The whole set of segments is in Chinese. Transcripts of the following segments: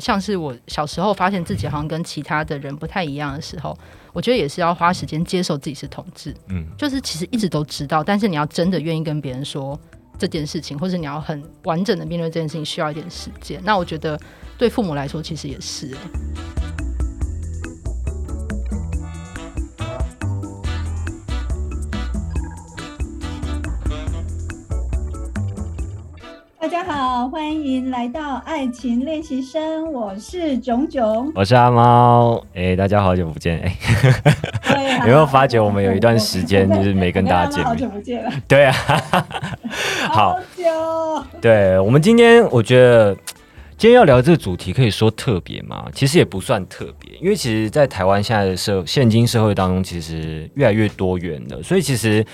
像是我小时候发现自己好像跟其他的人不太一样的时候，我觉得也是要花时间接受自己是同志。嗯，就是其实一直都知道，但是你要真的愿意跟别人说这件事情，或者你要很完整的面对这件事情，需要一点时间。那我觉得对父母来说，其实也是、欸。家好，欢迎来到爱情练习生，我是炯炯。我是阿猫，哎、大家好久不见，哎、有没有发觉我们有一段时间就是没跟大家见面好久不见了，对啊，好，久。对我们今天我觉得今天要聊这个主题，可以说特别吗？其实也不算特别，因为其实，在台湾现在的社现今社会当中，其实越来越多元了，所以其实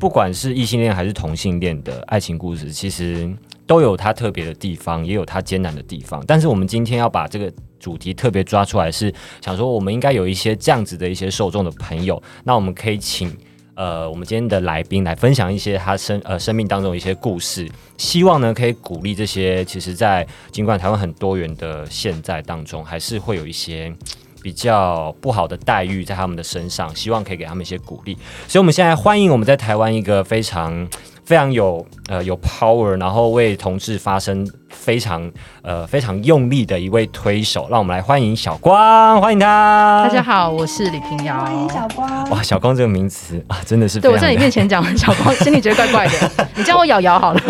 不管是异性恋还是同性恋的爱情故事，其实都有它特别的地方，也有它艰难的地方。但是我们今天要把这个主题特别抓出来，是想说我们应该有一些这样子的一些受众的朋友，那我们可以请。呃，我们今天的来宾来分享一些他生呃生命当中一些故事，希望呢可以鼓励这些其实，在尽管台湾很多元的现在当中，还是会有一些比较不好的待遇在他们的身上，希望可以给他们一些鼓励。所以，我们现在欢迎我们在台湾一个非常非常有呃有 power，然后为同志发声非常呃非常用力的一位推手，让我们来欢迎小光，欢迎他。大家好，我是李平遥。欢迎小光。哇，小光这个名词啊，真的是对我 在你面前讲小光，心里觉得怪怪的。你叫我瑶瑶好了。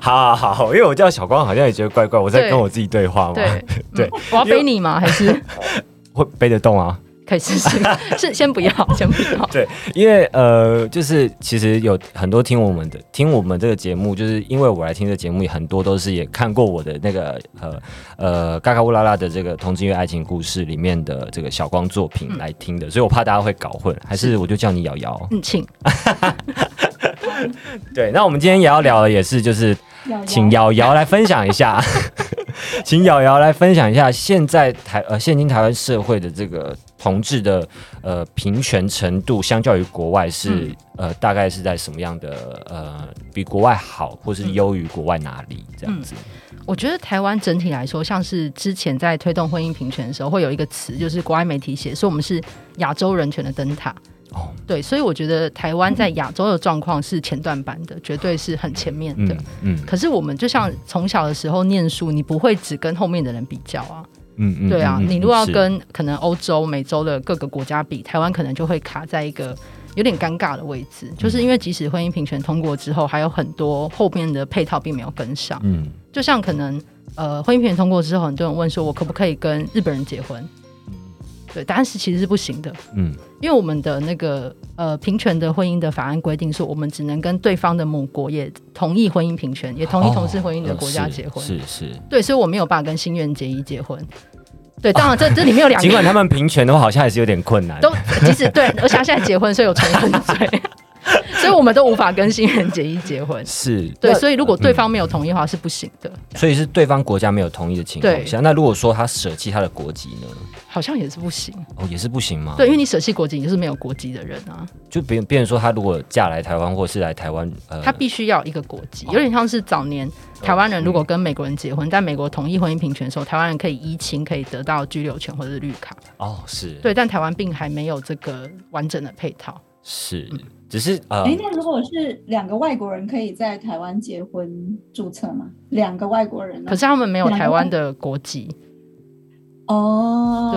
好好好，因为我叫小光，好像也觉得怪怪，我在跟我自己对话嘛，对 对嗯我要背你吗？还是 会背得动啊。可以试试？是先不要，先不要。对，因为呃，就是其实有很多听我们的听我们这个节目，就是因为我来听这个节目，很多都是也看过我的那个呃呃嘎嘎乌拉拉的这个同志乐爱情故事里面的这个小光作品来听的，所以我怕大家会搞混，还是我就叫你瑶瑶。嗯，请。对，那我们今天也要聊的也是就是请瑶瑶来分享一下，请瑶瑶来分享一下现在台呃现今台湾社会的这个同志的呃平权程度，相较于国外是、嗯呃大概是在什么样的呃比国外好，或是优于国外哪里这样子？我觉得台湾整体来说，像是之前在推动婚姻平权的时候，会有一个词，就是国外媒体写说我们是亚洲人权的灯塔。哦，对，所以我觉得台湾在亚洲的状况是前段版的，绝对是很前面的。嗯嗯可是我们就像从小的时候念书，你不会只跟后面的人比较啊。嗯嗯对啊，你如果要跟可能欧洲、美洲的各个国家比，台湾可能就会卡在一个有点尴尬的位置，就是因为即使婚姻平权通过之后，还有很多后面的配套并没有跟上。嗯就像可能呃，婚姻平权通过之后，很多人问说，我可不可以跟日本人结婚？对，答案是其实是不行的，嗯因为我们的那个呃平权的婚姻的法案规定说，我们只能跟对方的母国也同意婚姻平权，也同意同性婚姻的国家结婚。哦是是。对，所以我没有办法跟新愿结衣结婚。对，当然这这里面有 两个尽管他们平权的话，好像还是有点困难。都即使对，而且他现在结婚，所以有重婚罪，所以我们都无法跟新人结衣结婚。是对，所以如果对方没有同意的话是不行的，所以是对方国家没有同意的情况下，那如果说他舍弃他的国籍呢？好像也是不行。哦，也是不行吗？对，因为你舍弃国籍，你就是没有国籍的人啊，就别别人说他如果嫁来台湾，或是来台湾，呃，他必须要一个国籍，有点像是早年台湾人如果跟美国人结婚，但美国同意婚姻平权的时候，台湾人可以依亲，可以得到居留权或者是绿卡。哦是，对，但台湾并还没有这个完整的配套。是，只是呃哎，那如果是两个外国人可以在台湾结婚注册吗？两个外国人呢？可是他们没有台湾的国籍，哦，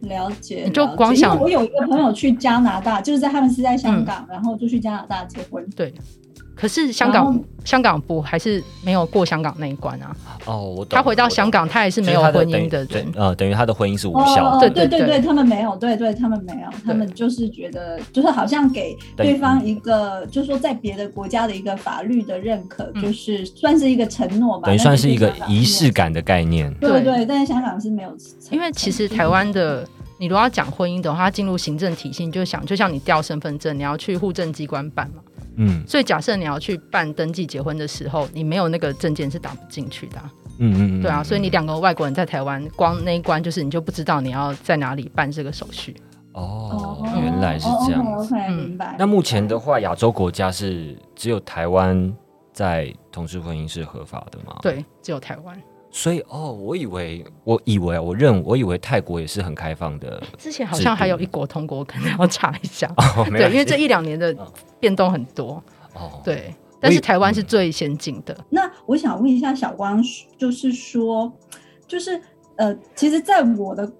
对，了解。你就光想我有一个朋友去加拿大，就是在他们是在香嗯港，然后就去加拿大结婚。对。可是香港香港不还是没有过香港那一关啊？哦，我懂他回到香，港，他也是没有婚姻的。对呃，等于他的婚姻是无哦效的。对对对对他们没有，对对，他们没有，他们就是觉得，就是好像给对方一个，就是说在别的国家的一个法律的认可，嗯就是算是一个承诺吧，等于算是一个仪式。感的概念。对对，但是香港是没有，因为其实台湾的，你如果要讲婚姻的话，它进入行政体系，你就想，就像你调身份证，你要去户政机关办嘛。嗯所以假设你要去办登记结婚的时候，你没有那个证件是打不进去的啊、嗯嗯嗯，对啊，所以你两个外国人在台湾，光那一关就是你就不知道你要在哪里办这个手续。哦，原来是这样。OK，嗯明白。那目前的话，亚洲国家是只有台湾在同志婚姻是合法的吗？，对，只有台湾。所以哦，我以为我以为我认我以为泰国也是很开放的，之前好像还有一国通过，可能要查一下。哦，对，因为这一两年的变动很多。哦，对，但是台湾是最先进的。那我想问一下小光，就是说，就是呃，其实，在我的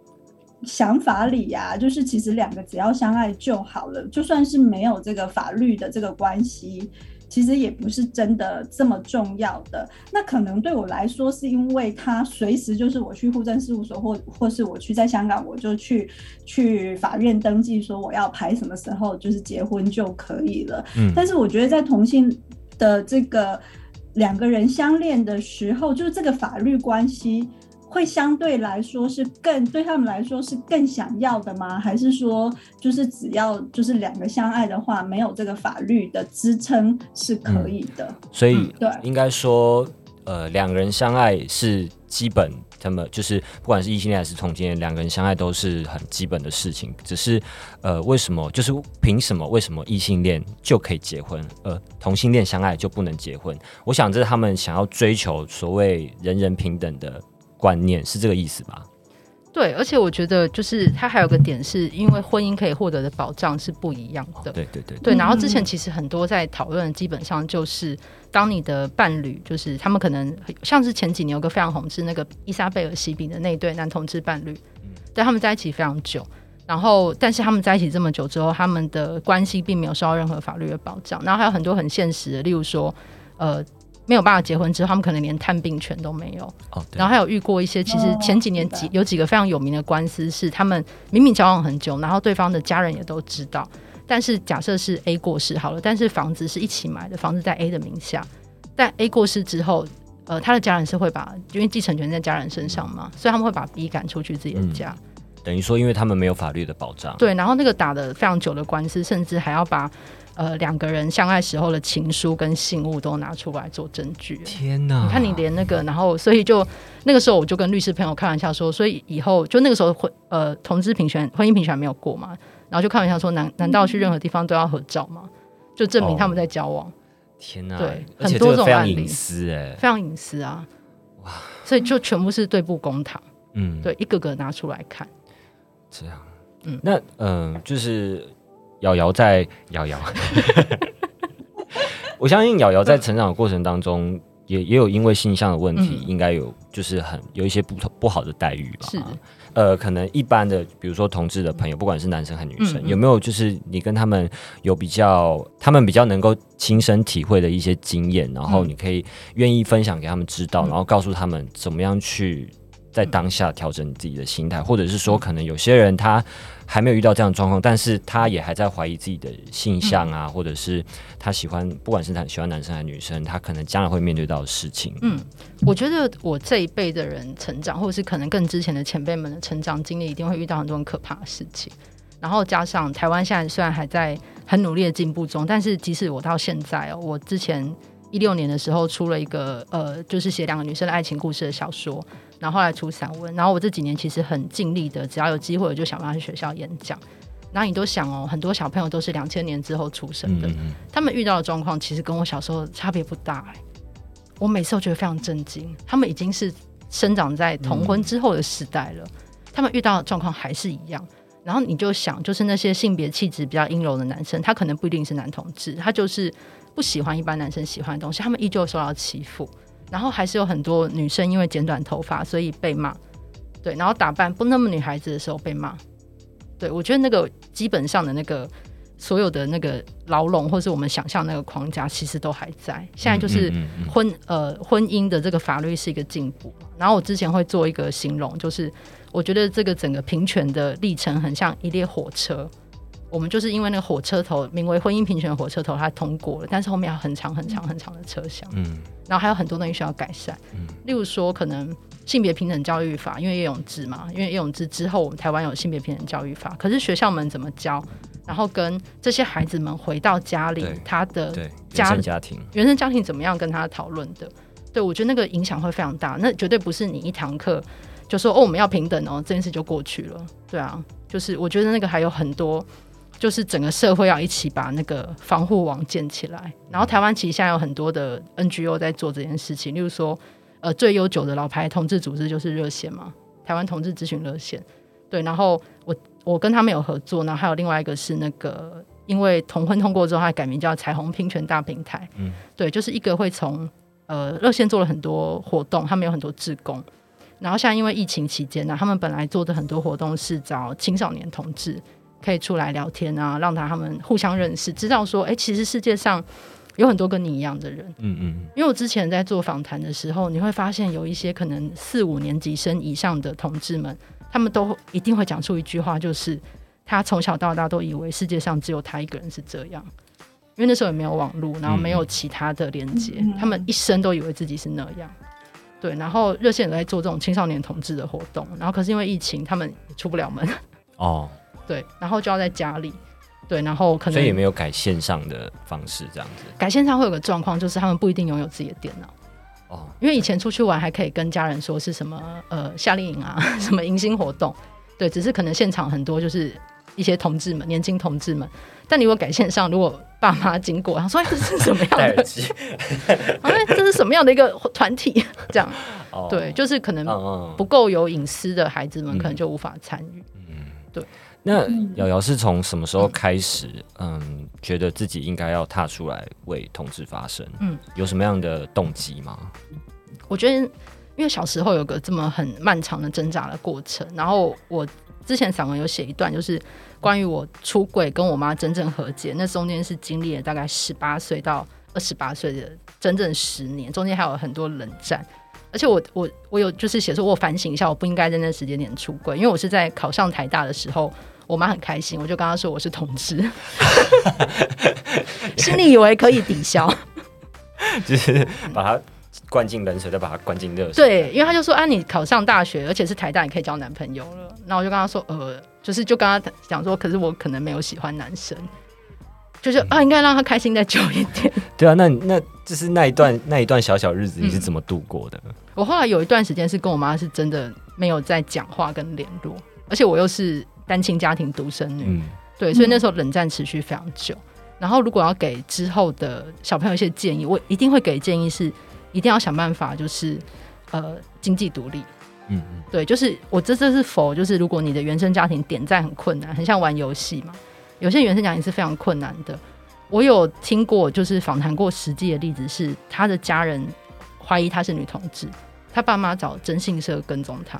想法里呀、就是其实两个只要相爱就好了，就算是没有这个法律的这个关系。其实也不是真的这么重要的，那可能对我来说，是因为他随时就是我去户政事务所，或或是我去在香港，我就去去法院登记说我要排什么时候就是结婚就可以了。嗯但是我觉得在同性的这个两个人相恋的时候，就是这个法律关系会相对来说是更对他们来说是更想要的吗？还是说就是只要就是两个相爱的话，没有这个法律的支撑是可以的？所以嗯对应该说，呃，两个人相爱是基本，他们就是不管是异性恋还是同性恋，两个人相爱都是很基本的事情。只是，呃，为什么就是凭什么？为什么异性恋就可以结婚，呃，同性恋相爱就不能结婚？我想这是他们想要追求所谓人人平等的观念，是这个意思吧？对，而且我觉得就是它还有个点，是因为婚姻可以获得的保障是不一样的。对对对，对，然后之前嗯其实很多在讨论，基本上就是当你的伴侣，就是他们可能像是前几年有个非常红，是那个伊莎贝尔西比的那一对男同志伴侣，对，他们在一起非常久，然后但是他们在一起这么久之后，他们的关系并没有受到任何法律的保障，然后还有很多很现实的，例如说，呃。没有办法结婚之后，他们可能连探病权都没有。哦，对。然后还有遇过一些，其实哦前几年几有几个非常有名的官司，是他们明明交往很久，然后对方的家人也都知道，但是假设是 A 过世好了，但是房子是一起买的，房子在 A 的名下，但 A 过世之后，呃，他的家人是会把，因为继承权在家人身上嘛，所以他们会把 B 赶出去自己的家。等于说，因为他们没有法律的保障，对，然后那个打的非常久的官司，甚至还要把呃两个人相爱时候的情书跟信物都拿出来做证据。天哪！你看你连那个，然后所以就那个时候我就跟律师朋友开玩笑说，所以以后就那个时候婚呃同志平权婚姻平权还没有过嘛，然后就开玩笑说，难难道去任何地方都要合照吗？就证明他们在交往，天哪！对很多这种案例隐私哎，非常隐私啊。哇！所以就全部是对簿公堂，嗯，对，一个个拿出来看。这样，嗯那嗯、呃就是瑶瑶在瑶瑶，我相信瑶瑶在成长的过程当中，也也有因为性向的问题，嗯。应该有就是很有一些不同不好的待遇吧。是，呃，可能一般的，比如说同志的朋友，不管是男生还是女生，嗯嗯。有没有就是你跟他们有比较，他们比较能够亲身体会的一些经验，然后嗯。你可以愿意分享给他们知道，嗯。然后告诉他们怎么样去在当下调整你自己的心态，或者是嗯说，可能有些人他还没有遇到这样的状况，但是他也还在怀疑自己的性向嗯啊，或者是他喜欢，不管是他喜欢男生还是女生，他可能将来会面对到的事情。嗯，我觉得我这一辈的人成长，或者是可能更之前的前辈们的成长经历，一定会遇到很多很可怕的事情。然后加上台湾现在虽然还在很努力的进步中，但是即使我到现在哦，我之前一六年的时候出了一个呃，就是写两个女生的爱情故事的小说，然后后来出散文，然后我这几年其实很尽力的，只要有机会我就想办法去学校演讲。然后你都想哦，很多小朋友都是两千年之后出生的，嗯嗯他们遇到的状况其实跟我小时候差别不大、欸。我每次都觉得非常震惊，他们已经是生长在同婚之后的时代了，他们遇到的状况还是一样。然后你就想，就是那些性别气质比较阴柔的男生，他可能不一定是男同志，他就是不喜欢一般男生喜欢的东西，他们依旧受到欺负。然后还是有很多女生因为剪短头发，所以被骂。对，然后打扮不那么女孩子的时候被骂。对我觉得那个基本上的那个所有的那个牢笼，或是我们想象那个框架，其实都还在。现在就是嗯嗯嗯婚呃婚姻的这个法律是一个进步嘛。然后我之前会做一个形容，就是我觉得这个整个平权的历程很像一列火车。我们就是因为那个火车头名为婚姻平权的火车头，它通过了，但是后面还有很长很长很长的车厢。嗯。然后还有很多东西需要改善，嗯。例如说可能性别平等教育法，因为叶永志嘛，因为叶永志之后，我们台湾有性别平等教育法，可是学校们怎么教，然后跟这些孩子们回到家里，他的，家原生家庭，原生家庭怎么样跟他讨论的，对我觉得那个影响会非常大，那绝对不是你一堂课就说哦我们要平等哦这件事就过去了，对啊，就是我觉得那个还有很多。就是整个社会要一起把那个防护网建起来，然后台湾其实现在有很多的 NGO 在做这件事情，例如说，呃最悠久的老牌同志组织就是热线嘛，台湾同志咨询热线。对，然后我我跟他们有合作，然后还有另外一个是那个，因为同婚通过之后，它改名叫彩虹平权大平台。嗯，对，就是一个会从呃热线做了很多活动，他们有很多志工。然后现在因为疫情期间呢，他们本来做的很多活动是找青少年同志可以出来聊天啊，让他他们互相认识，知道说，哎，其实世界上。有很多跟你一样的人，嗯嗯，因为我之前在做访谈的时候，你会发现有一些可能四五年级生以上的同志们，他们都一定会讲出一句话，就是他从小到大都以为世界上只有他一个人是这样，因为那时候也没有网络，然后没有其他的连接，他们一生都以为自己是那样。对，然后热线也在做这种青少年同志的活动，然后可是因为疫情，他们出不了门，哦，对，然后就要在家里。对，然后可能所以也没有改线上的方式这样子。改线上会有个状况，就是他们不一定拥有自己的电脑哦。因为以前出去玩还可以跟家人说是什么呃夏令营啊，什么迎新活动，对，只是可能现场很多就是一些同志们，年轻同志们。但你如果改线上，如果爸妈经过，他说这是什么样的？哎，这是什么样的一个团体？这样，对，就是可能不够有隐私的孩子们，可能就无法参与。嗯，对。那瑶瑶是从什么时候开始，嗯，觉得自己应该要踏出来为同志发声？嗯，有什么样的动机吗？我觉得，因为小时候有个这么很漫长的挣扎的过程，然后我之前散文有写一段，就是关于我出柜跟我妈真正和解，那中间是经历了大概十八岁到二十八岁的整整十年，中间还有很多冷战，而且我我我有就是写说，我反省一下，我不应该在那时间点出柜，因为我是在考上台大的时候。我妈很开心，我就跟她说我是同志，心里以为可以抵消，就是把她灌进冷水，再把她灌进热水。对，因为他就说啊，你考上大学，而且是台大，你可以交男朋友了。那我就跟他说，呃，就是就跟他讲说，可是我可能没有喜欢男生，就是啊，应该让他开心再久一点。对啊，那那就是那一段 那一段小小日子，你是怎么度过的？我后来有一段时间是跟我妈是真的没有在讲话跟联络，而且我又是。单亲家庭独生女，对，所以那时候冷战持续非常久。然后，如果要给之后的小朋友一些建议，我一定会给建议是，一定要想办法，就是呃，经济独立。嗯嗯，对，就是我这这是否就是如果你的原生家庭点赞很困难，很像玩游戏嘛？有些原生家庭是非常困难的。我有听过，就是访谈过实际的例子，是他的家人怀疑他是女同志，他爸妈找征信社跟踪他，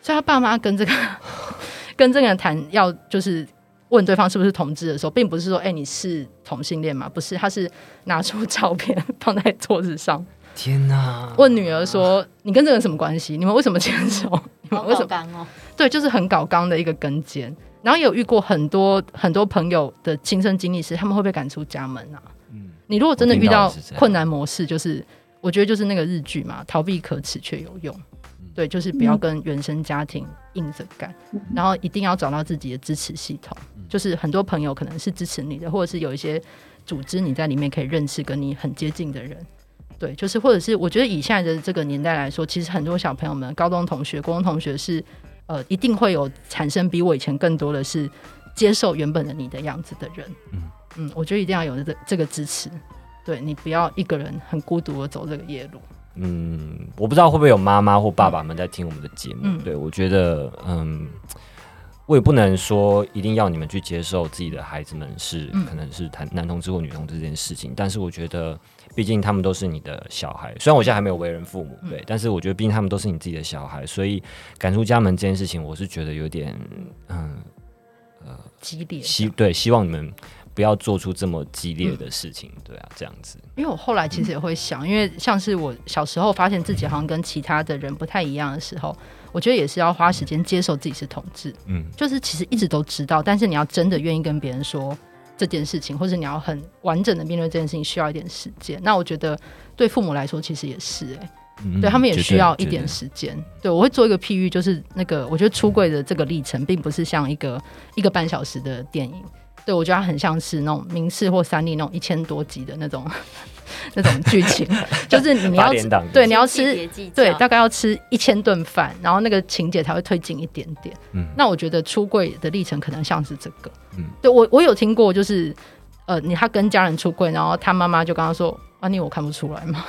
所以他爸妈跟这个。跟这个人谈要就是问对方是不是同志的时候，并不是说哎你是同性恋吗？不是，他是拿出照片放在桌子上。天哪！问女儿说你跟这个人什么关系？你们为什么牵手？你们为什么？对，就是很搞刚的一个跟监。然后有遇过很多很多朋友的亲身经历是他们会被赶出家门啊。嗯，你如果真的遇到困难模式，就是我觉得就是那个日剧嘛，逃避可耻却有用。对，就是不要跟原生家庭硬着干，然后一定要找到自己的支持系统。就是很多朋友可能是支持你的，或者是有一些组织你在里面可以认识跟你很接近的人。对，就是或者是我觉得以现在的这个年代来说，其实很多小朋友们、高中同学、高中同学是呃，一定会有产生比我以前更多的是接受原本的你的样子的人。嗯嗯，我觉得一定要有这这个支持。对你不要一个人很孤独的走这个夜路。嗯，我不知道会不会有妈妈或爸爸们在听我们的节目。对我觉得，嗯，我也不能说一定要你们去接受自己的孩子们是可能是谈男同志或女同志这件事情。但是我觉得，毕竟他们都是你的小孩。虽然我现在还没有为人父母，对，但是我觉得毕竟他们都是你自己的小孩，所以赶出家门这件事情，我是觉得有点，嗯，呃，激烈。希对，希望你们。不要做出这么激烈的事情，对啊，这样子。因为我后来其实也会想，因为像是我小时候发现自己好像跟其他的人不太一样的时候，我觉得也是要花时间接受自己是同志。嗯，就是其实一直都知道，但是你要真的愿意跟别人说这件事情，或者你要很完整的面对这件事情，需要一点时间。那我觉得对父母来说，其实也是哎，对他们也需要一点时间。对我会做一个譬喻，就是那个我觉得出柜的这个历程，并不是像一个一个半小时的电影。对，我觉得它很像是那种明视或三立那种一千多集的那种 那种剧情，就是你要对你要吃对大概要吃一千顿饭，然后那个情节才会推进一点点。嗯，那我觉得出柜的历程可能像是这个。嗯，对我我有听过，就是呃，你他跟家人出柜，然后他妈妈就跟他说：“啊，你我看不出来吗？”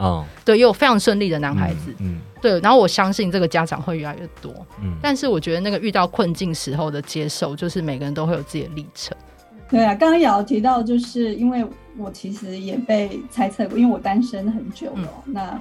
哦，对，也有非常顺利的男孩子，嗯对。然后我相信这个家长会越来越多，嗯但是我觉得那个遇到困境时候的接受，就是每个人都会有自己的历程。对啊，刚刚瑶提到，就是因为我其实也被猜测过，因为我单身很久了。那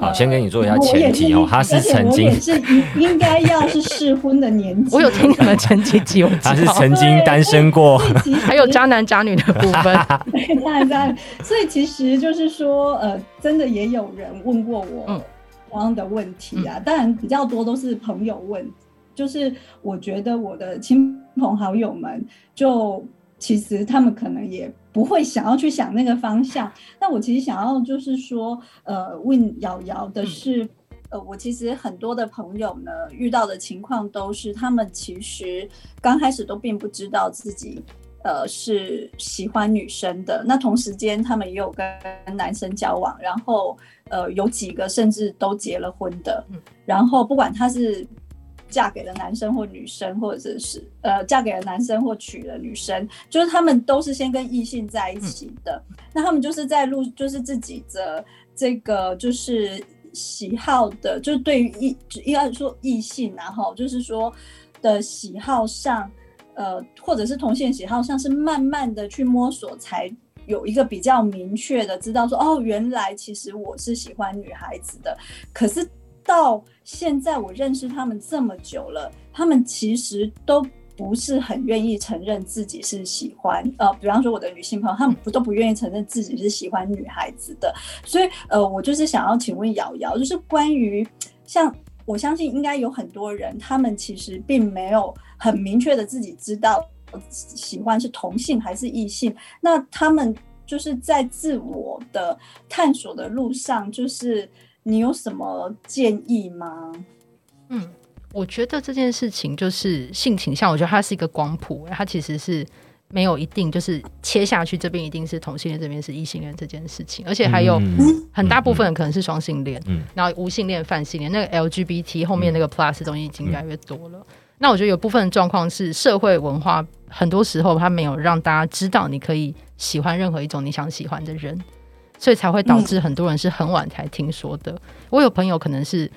好，呃先跟你做一下前提哦，他是而且曾经我也，是应应该要是适婚的年纪。我有听你们前几集，我知他是，曾经单身过，所以其实还有渣男渣女的部分。对，当然当然，所以其实就是说，呃，真的也有人问过我嗯同样的问题啊，当然比较多都是朋友问，就是我觉得我的亲朋好友们就。其实他们可能也不会想要去想那个方向。那我其实想要就是说，呃，问瑶瑶的是，呃，我其实很多的朋友呢遇到的情况都是，他们其实刚开始都并不知道自己。呃，是喜欢女生的。那同时间，他们也有跟男生交往，然后呃，有几个甚至都结了婚的。嗯然后不管他是嫁给了男生或女生，或者是呃嫁给了男生或娶了女生，就是他们都是先跟异性在一起的。那他们就是在录，就是自己的这个就是喜好的，就是对于异应该说异性然后就是说的喜好上。呃，或者是同性喜好上是慢慢的去摸索，才有一个比较明确的知道说，哦，原来其实我是喜欢女孩子的。可是到现在我认识他们这么久了，他们其实都不是很愿意承认自己是喜欢，呃，比方说我的女性朋友，他们不都不愿意承认自己是喜欢女孩子的。所以，呃，我就是想要请问瑶瑶，就是关于像。我相信应该有很多人，他们其实并没有很明确的自己知道喜欢是同性还是异性。那他们就是在自我的探索的路上，就是你有什么建议吗？嗯，我觉得这件事情就是性倾向，我觉得它是一个光谱，它其实是。没有一定就是切下去，这边一定是同性恋，这边是异性恋这件事情，而且还有很大部分人可能是双性恋，嗯，然后无性恋、泛性恋，那个 LGBT 后面那个 plus 东西已经越来越多了。那我觉得有部分状况是社会文化，很多时候它没有让大家知道你可以喜欢任何一种你想喜欢的人，所以才会导致很多人是很晚才听说的。我有朋友可能是。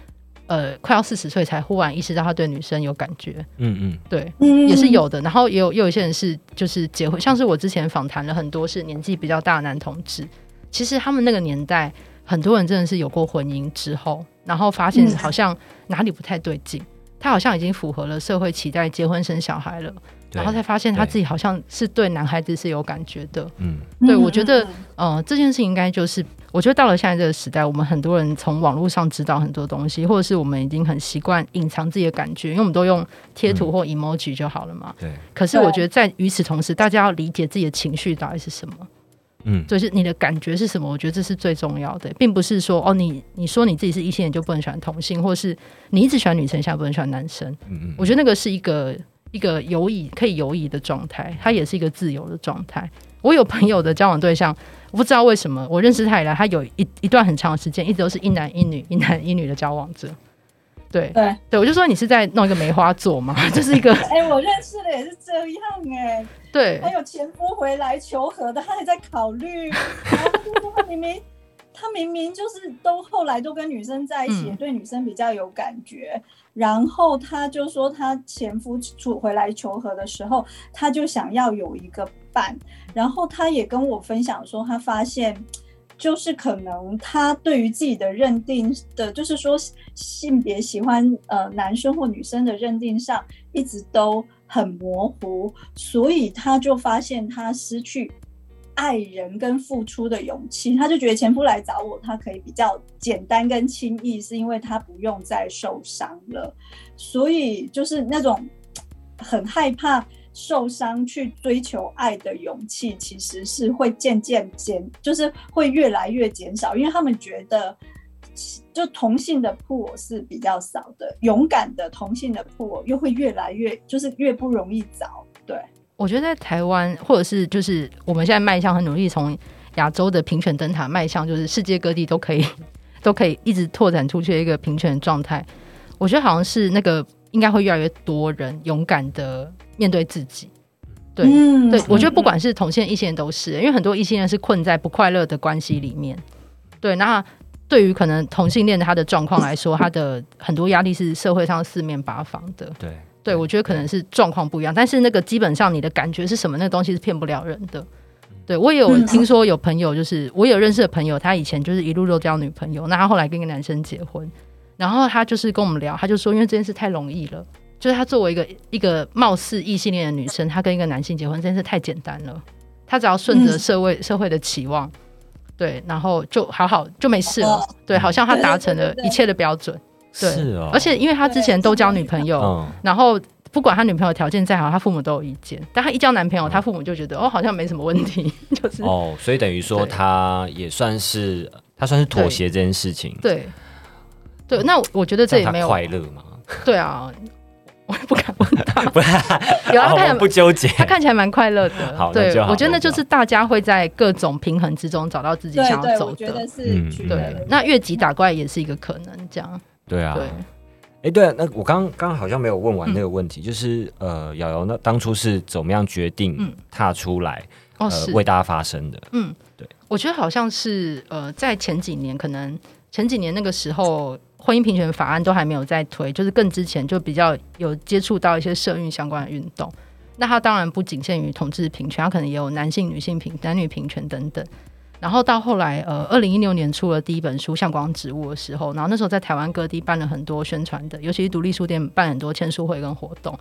呃，快要四十岁才忽然意识到他对女生有感觉，嗯嗯，对，也是有的。然后也有也有一些人是就是结婚，像是我之前访谈了很多是年纪比较大的男同志，其实他们那个年代很多人真的是有过婚姻之后，然后发现好像哪里不太对劲，他好像已经符合了社会期待，结婚生小孩了。然后才发现他自己好像是对男孩子是有感觉的，嗯，对我觉得，呃，这件事情应该就是，我觉得到了现在这个时代，我们很多人从网络上知道很多东西，或者是我们已经很习惯隐藏自己的感觉，因为我们都用贴图或 emoji 就好了嘛。对。可是我觉得在与此同时，大家要理解自己的情绪到底是什么，嗯，就是你的感觉是什么，我觉得这是最重要的，并不是说哦，你你说你自己是异性，你就不能喜欢同性，或是你一直喜欢女生，现在不能喜欢男生。嗯嗯。我觉得那个是一个。一个游移可以游移的状态，它也是一个自由的状态。我有朋友的交往对象，我不知道为什么，我认识他以来，他有一一段很长的时间，一直都是一男一女、一男一女的交往者。对对对，我就说你是在弄一个梅花座吗？这是一个哎，我认识的也是这样哎。对，还有前夫回来求和的，他还在考虑。然后就说他明明他明明就是都后来都跟女生在一起，对女生比较有感觉。然后他就说，他前夫出回来求和的时候，他就想要有一个伴。然后他也跟我分享说，他发现就是可能他对于自己的认定的，就是说性别喜欢呃男生或女生的认定上一直都很模糊，所以他就发现他失去。爱人跟付出的勇气，他就觉得前夫来找我，他可以比较简单跟轻易，是因为他不用再受伤了。所以就是那种很害怕受伤去追求爱的勇气，其实是会渐渐减，就是会越来越减少，因为他们觉得就同性的铺是比较少的，勇敢的同性的铺又会越来越，就是越不容易找，对。我觉得在台湾，或者是就是我们现在迈向很努力，从亚洲的平权灯塔迈向，就是世界各地都可以都可以一直拓展出去的一个平权状态。我觉得好像是那个应该会越来越多人勇敢的面对自己。对，对我觉得不管是同性异性都是，因为很多异性恋是困在不快乐的关系里面。对，那对于可能同性恋他的状况来说，他的很多压力是社会上四面八方的。对，对，我觉得可能是状况不一样，但是那个基本上你的感觉是什么，那个东西是骗不了人的。对我也有嗯。听说有朋友，就是我有认识的朋友，他以前就是一路都交女朋友，那他后来跟一个男生结婚，然后他就是跟我们聊，他就说因为这件事太容易了，就是他作为一个一个貌似异性恋的女生，她跟一个男性结婚这件事太简单了，她只要顺着嗯。社会、社会的期望，对，然后就好好就没事了，哦。对，好像他达成了一切的标准，对是哦，而且因为他之前都交女朋友，嗯，然后不管他女朋友条件再好，他父母都有意见。但他一交男朋友，他父母就觉得哦，好像没什么问题，就是、哦，所以等于说他也算是他算是妥协这件事情，对对。那我觉得这也没有快乐吗？对啊，我也不敢问他，不，有啊，他看不纠结。他看起来蛮快乐的。好对我觉得就就是大家会在各种平衡之中找到自己对对，想要走我觉得的。是嗯对，那越级打怪也是一个可能，这样对啊，对。哎，对啊，那我刚刚刚好像没有问完那个问题，就是呃，瑶瑶那当初是怎么样决定嗯踏出来，哦，呃，为大家发声的？嗯，对，我觉得好像是呃，在前几年，可能前几年那个时候，婚姻平权法案都还没有在推，就是更之前就比较有接触到一些社运相关的运动。那它当然不仅限于同志平权，它可能也有男性、女性平、男女平权等等。然后到后来，呃，二零一六年出了第一本书《向光植物》的时候，然后那时候在台湾各地办了很多宣传的，尤其是独立书店办很多签书会跟活动。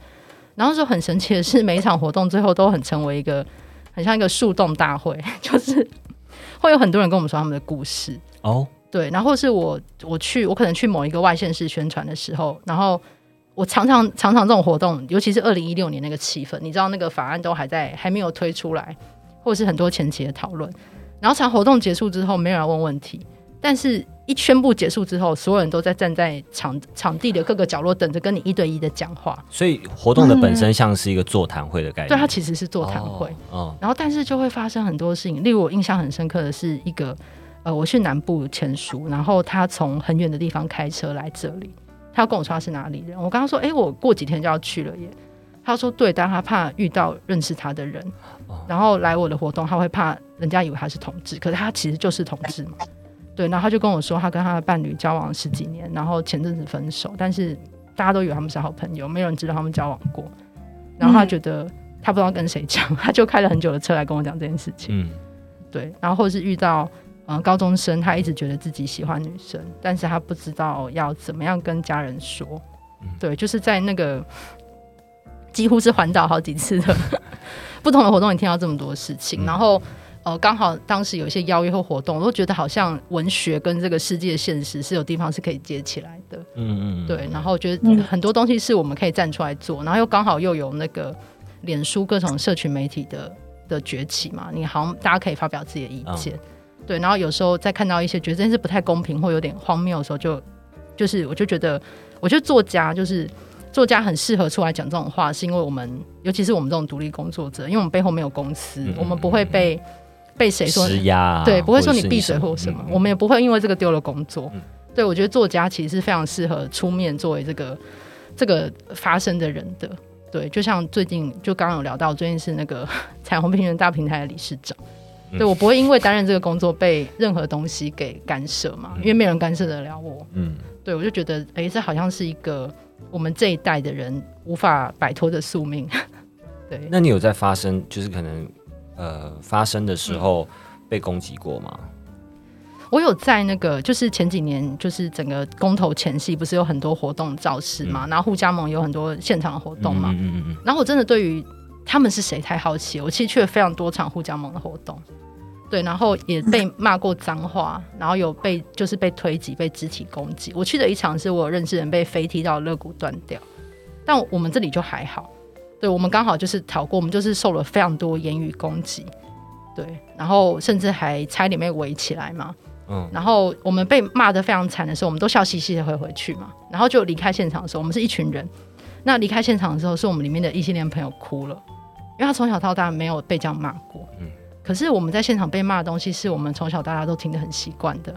然后那时候很神奇的是，每一场活动最后都很成为一个 很像一个树洞大会，就是会有很多人跟我们说他们的故事。哦，对，然后是我我去我可能去某一个外县市宣传的时候，然后我常常常常这种活动，尤其是二零一六年那个气氛，你知道那个法案都还在还没有推出来，或者是很多前期的讨论，然后场活动结束之后，没有人问问题，但是一宣布结束之后，所有人都在站在场场地的各个角落等着跟你一对一的讲话，所以活动的本身像是一个座谈会的概念，对，它其实是座谈会。哦，然后但是就会发生很多事情，例如我印象很深刻的是一个，呃，我去南部签书，然后他从很远的地方开车来这里，他要跟我说他是哪里人，我刚刚说，哎、我过几天就要去了耶。他说对，但他怕遇到认识他的人，然后来我的活动，他会怕人家以为他是同志，可是他其实就是同志嘛。对，然后他就跟我说，他跟他的伴侣交往十几年，然后前阵子分手，但是大家都以为他们是好朋友，没有人知道他们交往过。然后他嗯觉得他不知道跟谁讲，他就开了很久的车来跟我讲这件事情。嗯，对，然后或者是遇到呃高中生，他一直觉得自己喜欢女生，但是他不知道要怎么样跟家人说。对，就是在那个几乎是环岛好几次的。不同的活动，你听到这么多事情，嗯。然后。呃，刚好当时有一些邀约或活动，我都觉得好像文学跟这个世界现实是有地方是可以接起来的。嗯嗯，对，然后觉嗯。得很多东西是我们可以站出来做，然后又刚好又有那个脸书各种社群媒体的的崛起嘛，你好像大家可以发表自己的意见，对，然后有时候在看到一些觉得真是不太公平或有点荒谬的时候就，就是我就觉得，我觉得作家就是作家很适合出来讲这种话，是因为我们尤其是我们这种独立工作者，因为我们背后没有公司，嗯我们不会被被谁说施压啊，对，不会说你闭嘴或什么，嗯我们也不会因为这个丢了工作。嗯对我觉得作家其实是非常适合出面作为这个这个发声的人的。对，就像最近就刚刚有聊到，最近是那个 彩虹平原大平台的理事长。嗯对我不会因为担任这个工作被任何东西给干涉嘛，因为没有人干涉得了我。嗯，对我就觉得，哎，这好像是一个我们这一代的人无法摆脱的宿命。对，那你有在发生，就是可能呃发生的时嗯候被攻击过吗？我有在那个，就是前几年，就是整个公投前夕，不是有很多活动造势嘛，然后互加盟有很多现场的活动嘛，嗯嗯嗯嗯。然后我真的对于他们是谁太好奇，我其实去了非常多场互加盟的活动，对，然后也被骂过脏话，然后有被就是被推挤、被肢体攻击。我去的一场是我有认识人被飞踢到肋骨断掉，但我们这里就还好，对我们刚好就是逃过，我们就是受了非常多言语攻击，对，然后甚至还差一点被围起来嘛。嗯然后我们被骂得非常惨的时候，我们都笑嘻嘻的回回去嘛。然后就离开现场的时候，我们是一群人。那离开现场的时候，是我们里面的异性恋朋友哭了，因为他从小到大没有被这样骂过。嗯可是我们在现场被骂的东西，是我们从小大家都听得很习惯的，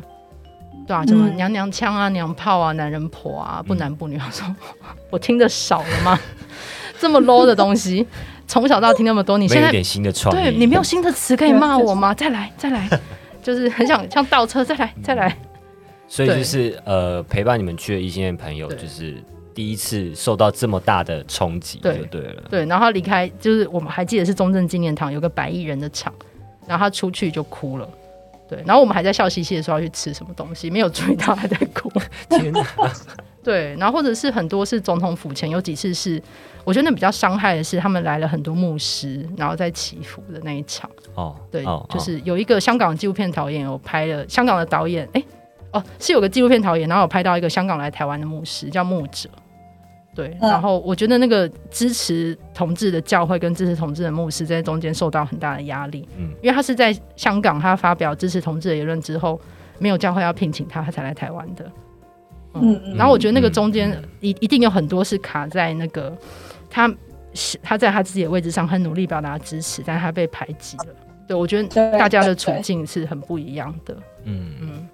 对啊，什么嗯。娘娘腔啊、娘炮啊、男人婆啊、不男不女。我说 我听的少了吗？这么 low 的东西，从小到大听那么多，你现在有一点新的创意，对你没有新的词可以骂我吗？再来，再来，就是很想 像倒车，再来，再来。所以就是呃，陪伴你们去的异性恋朋友，就是第一次受到这么大的冲击，就对。了。对，然后离开，就是我们还记得是中正纪念堂有个百亿人的场，然后他出去就哭了。对，然后我们还在笑嘻嘻的说要去吃什么东西，没有注意到他在哭。天哪！对，然后或者是很多是总统府前有几次是，我觉得那比较伤害的是他们来了很多牧师，然后在祈福的那一场。哦，对，就是有一个香港纪录片导演有拍了，香港的导演，哎，哦，是有个纪录片导演，然后有拍到一个香港来台湾的牧师叫牧者。对，然后我觉得那个支持同志的教会跟支持同志的牧师在中间受到很大的压力，嗯，因为他是在香港他发表支持同志的言论之后，没有教会要聘请他，他才来台湾的。嗯，然后我觉得那个中间一一定有很多是卡在那个他他在他自己的位置上很努力表达支持，但他被排挤了。对，我觉得大家的处境是很不一样的。嗯嗯。